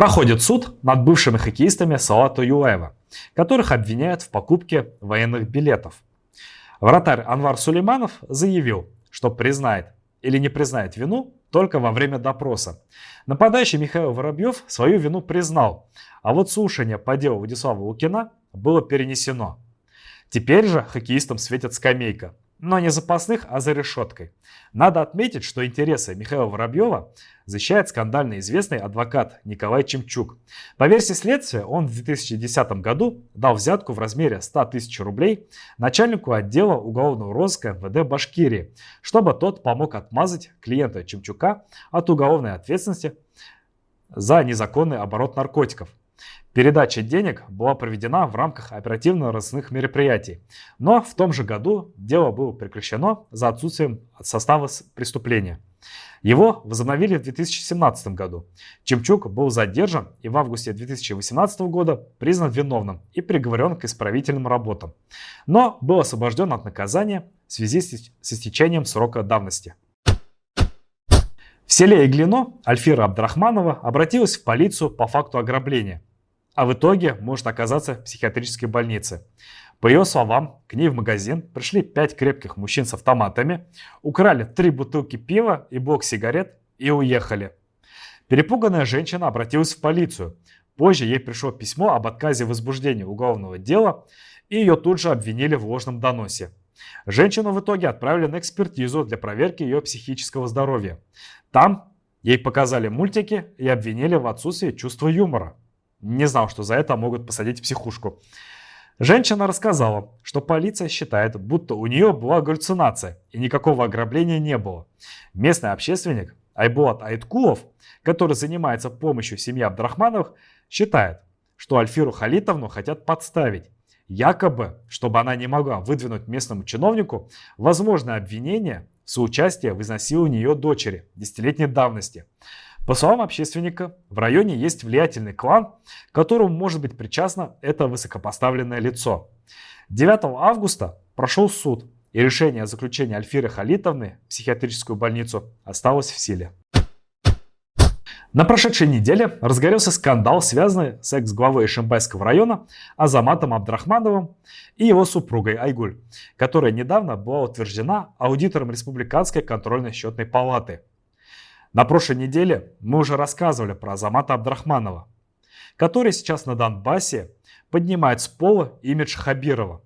Проходит суд над бывшими хоккеистами Салата Юлаева, которых обвиняют в покупке военных билетов. Вратарь Анвар Сулейманов заявил, что признает или не признает вину только во время допроса. Нападающий Михаил Воробьев свою вину признал, а вот слушание по делу Владислава Лукина было перенесено. Теперь же хоккеистам светит скамейка но не запасных, а за решеткой. Надо отметить, что интересы Михаила Воробьева защищает скандально известный адвокат Николай Чемчук. По версии следствия, он в 2010 году дал взятку в размере 100 тысяч рублей начальнику отдела уголовного розыска МВД Башкирии, чтобы тот помог отмазать клиента Чемчука от уголовной ответственности за незаконный оборот наркотиков. Передача денег была проведена в рамках оперативно-розыскных мероприятий, но в том же году дело было прекращено за отсутствием состава преступления. Его возобновили в 2017 году. Чемчук был задержан и в августе 2018 года признан виновным и приговорен к исправительным работам, но был освобожден от наказания в связи с истечением срока давности. В селе Иглино Альфира Абдрахманова обратилась в полицию по факту ограбления – а в итоге может оказаться в психиатрической больнице. По ее словам, к ней в магазин пришли пять крепких мужчин с автоматами, украли три бутылки пива и блок сигарет и уехали. Перепуганная женщина обратилась в полицию. Позже ей пришло письмо об отказе возбуждения уголовного дела, и ее тут же обвинили в ложном доносе. Женщину в итоге отправили на экспертизу для проверки ее психического здоровья. Там ей показали мультики и обвинили в отсутствии чувства юмора. Не знал, что за это могут посадить психушку. Женщина рассказала, что полиция считает, будто у нее была галлюцинация и никакого ограбления не было. Местный общественник Айбулат Айткулов, который занимается помощью семьи Абдрахмановых, считает, что Альфиру Халитовну хотят подставить. Якобы, чтобы она не могла выдвинуть местному чиновнику возможное обвинение в соучастии в изнасиловании ее дочери десятилетней давности. По словам общественника, в районе есть влиятельный клан, которому может быть причастно это высокопоставленное лицо. 9 августа прошел суд, и решение о заключении Альфиры Халитовны в психиатрическую больницу осталось в силе. На прошедшей неделе разгорелся скандал, связанный с экс-главой Шимбайского района Азаматом Абдрахмановым и его супругой Айгуль, которая недавно была утверждена аудитором Республиканской контрольно счетной палаты – на прошлой неделе мы уже рассказывали про Азамата Абдрахманова, который сейчас на Донбассе поднимает с пола имидж Хабирова.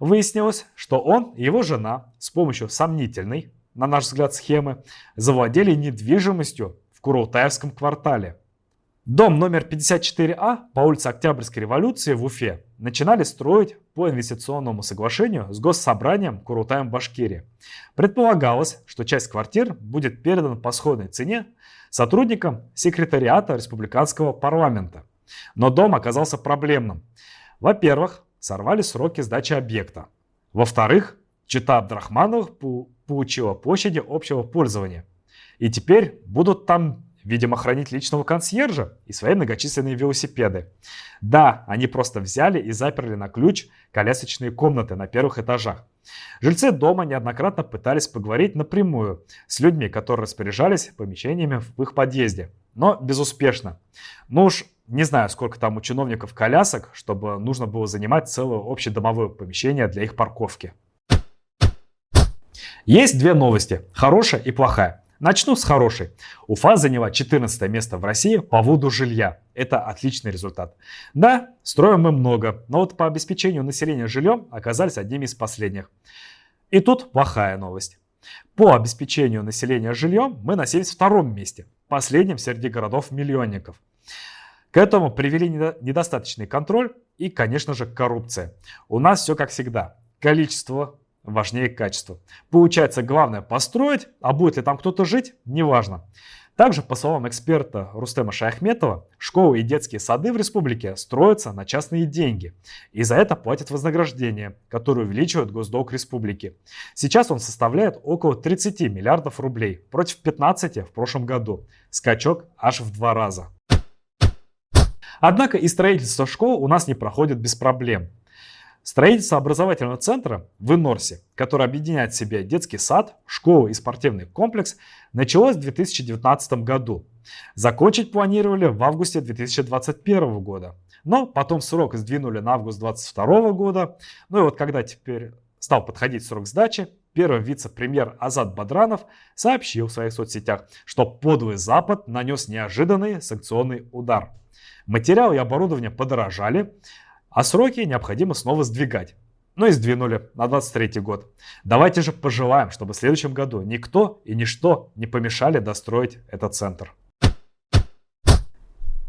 Выяснилось, что он и его жена с помощью сомнительной, на наш взгляд, схемы завладели недвижимостью в Курултаевском квартале – Дом номер 54А по улице Октябрьской революции в Уфе начинали строить по инвестиционному соглашению с Госсобранием Курултаем Башкирии. Предполагалось, что часть квартир будет передана по сходной цене сотрудникам секретариата республиканского парламента. Но дом оказался проблемным. Во-первых, сорвали сроки сдачи объекта. Во-вторых, чита Абдрахмановых получила площади общего пользования. И теперь будут там видимо, хранить личного консьержа и свои многочисленные велосипеды. Да, они просто взяли и заперли на ключ колясочные комнаты на первых этажах. Жильцы дома неоднократно пытались поговорить напрямую с людьми, которые распоряжались помещениями в их подъезде, но безуспешно. Ну уж не знаю, сколько там у чиновников колясок, чтобы нужно было занимать целое общедомовое помещение для их парковки. Есть две новости, хорошая и плохая. Начну с хорошей. Уфа заняла 14 место в России по воду жилья. Это отличный результат. Да, строим мы много, но вот по обеспечению населения жильем оказались одними из последних. И тут плохая новость. По обеспечению населения жильем мы в втором месте, последнем среди городов-миллионников. К этому привели недостаточный контроль и, конечно же, коррупция. У нас все как всегда. Количество важнее качества. Получается, главное построить, а будет ли там кто-то жить, неважно. Также, по словам эксперта Рустема Шаяхметова, школы и детские сады в республике строятся на частные деньги. И за это платят вознаграждение, которое увеличивает госдолг республики. Сейчас он составляет около 30 миллиардов рублей против 15 в прошлом году. Скачок аж в два раза. Однако и строительство школ у нас не проходит без проблем. Строительство образовательного центра в Инорсе, который объединяет в себе детский сад, школу и спортивный комплекс, началось в 2019 году. Закончить планировали в августе 2021 года. Но потом срок сдвинули на август 2022 года. Ну и вот когда теперь стал подходить срок сдачи, первый вице-премьер Азат Бадранов сообщил в своих соцсетях, что подлый Запад нанес неожиданный санкционный удар. Материалы и оборудование подорожали, а сроки необходимо снова сдвигать. Ну и сдвинули на 23 год. Давайте же пожелаем, чтобы в следующем году никто и ничто не помешали достроить этот центр.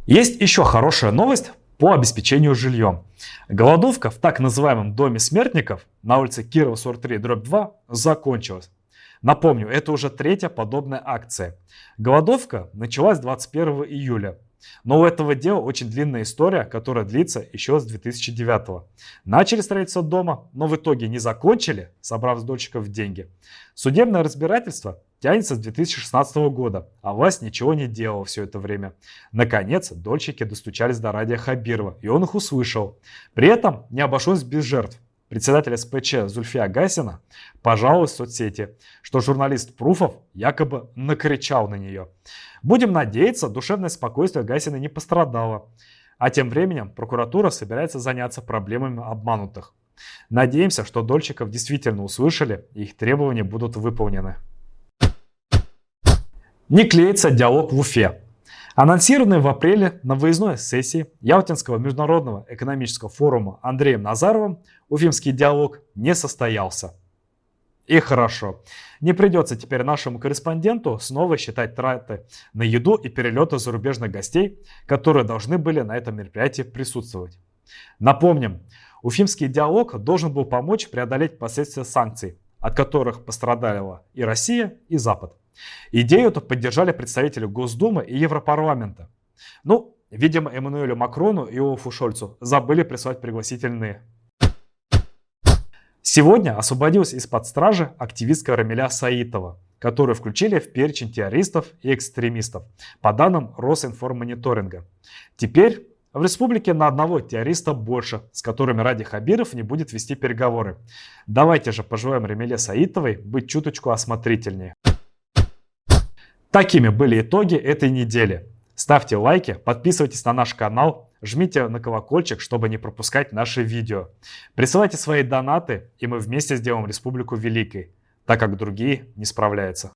Есть еще хорошая новость по обеспечению жильем. Голодовка в так называемом доме смертников на улице Кирова 43 дробь 2 закончилась. Напомню, это уже третья подобная акция. Голодовка началась 21 июля но у этого дела очень длинная история, которая длится еще с 2009 -го. Начали строительство дома, но в итоге не закончили, собрав с дольщиков деньги. Судебное разбирательство тянется с 2016 года, а власть ничего не делала все это время. Наконец, дольщики достучались до Радия Хабирова, и он их услышал. При этом не обошлось без жертв. Председатель СПЧ Зульфия Гасина пожаловалась в соцсети, что журналист Пруфов якобы накричал на нее. Будем надеяться, душевное спокойствие Гасина не пострадало. А тем временем прокуратура собирается заняться проблемами обманутых. Надеемся, что дольщиков действительно услышали и их требования будут выполнены. Не клеится диалог в Уфе. Анонсированный в апреле на выездной сессии Ялтинского международного экономического форума Андреем Назаровым Уфимский диалог не состоялся. И хорошо. Не придется теперь нашему корреспонденту снова считать траты на еду и перелеты зарубежных гостей, которые должны были на этом мероприятии присутствовать. Напомним, Уфимский диалог должен был помочь преодолеть последствия санкций, от которых пострадала и Россия, и Запад. Идею эту поддержали представители Госдумы и Европарламента. Ну, видимо, Эммануэлю Макрону и Олафу Шольцу забыли прислать пригласительные Сегодня освободилась из-под стражи активистка Рамиля Саитова, которую включили в перечень террористов и экстремистов, по данным Росинформониторинга. Теперь в республике на одного террориста больше, с которыми Ради Хабиров не будет вести переговоры. Давайте же пожелаем Рамиле Саитовой быть чуточку осмотрительнее. Такими были итоги этой недели. Ставьте лайки, подписывайтесь на наш канал, жмите на колокольчик, чтобы не пропускать наши видео. Присылайте свои донаты, и мы вместе сделаем республику великой, так как другие не справляются.